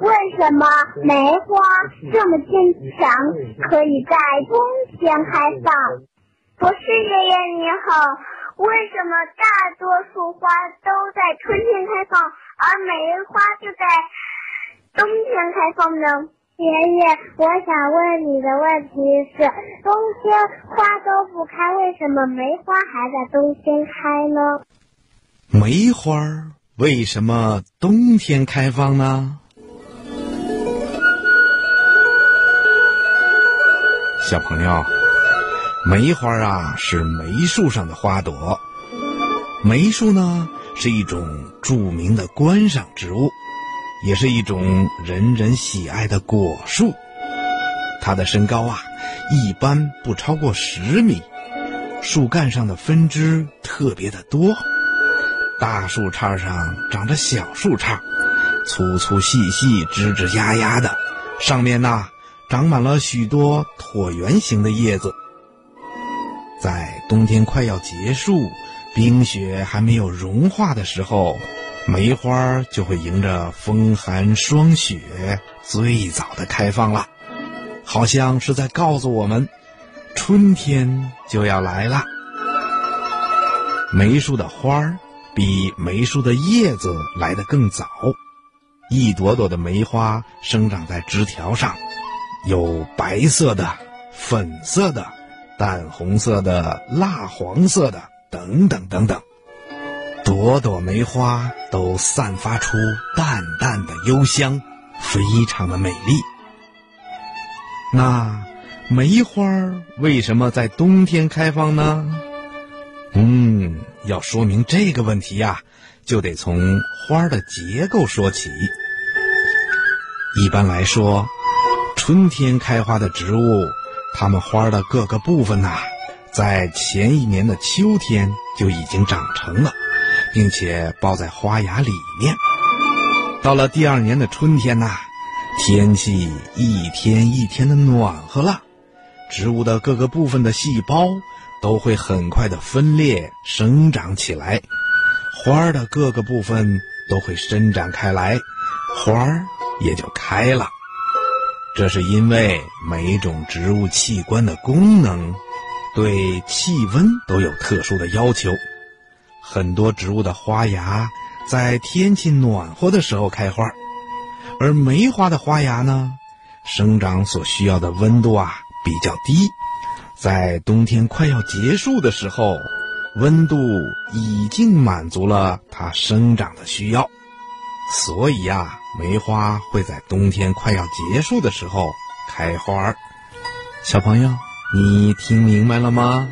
为什么梅花这么坚强，可以在冬天开放？博士爷爷你好，为什么大多数花都在春天开放，而梅花就在冬天开放呢？爷爷，我想问你的问题是：冬天花都不开，为什么梅花还在冬天开呢？梅花。为什么冬天开放呢？小朋友，梅花啊是梅树上的花朵。梅树呢是一种著名的观赏植物，也是一种人人喜爱的果树。它的身高啊一般不超过十米，树干上的分支特别的多。大树杈上长着小树杈，粗粗细细、枝枝丫丫的，上面呐长满了许多椭圆形的叶子。在冬天快要结束、冰雪还没有融化的时候，梅花就会迎着风寒霜雪，最早的开放了，好像是在告诉我们，春天就要来了。梅树的花儿。比梅树的叶子来得更早，一朵朵的梅花生长在枝条上，有白色的、粉色的、淡红色的、蜡黄色的等等等等，朵朵梅花都散发出淡淡的幽香，非常的美丽。那梅花为什么在冬天开放呢？嗯，要说明这个问题呀，就得从花的结构说起。一般来说，春天开花的植物，它们花的各个部分呐，在前一年的秋天就已经长成了，并且包在花芽里面。到了第二年的春天呐，天气一天一天的暖和了，植物的各个部分的细胞。都会很快的分裂生长起来，花儿的各个部分都会伸展开来，花儿也就开了。这是因为每种植物器官的功能对气温都有特殊的要求。很多植物的花芽在天气暖和的时候开花，而梅花的花芽呢，生长所需要的温度啊比较低。在冬天快要结束的时候，温度已经满足了它生长的需要，所以呀，梅花会在冬天快要结束的时候开花。小朋友，你听明白了吗？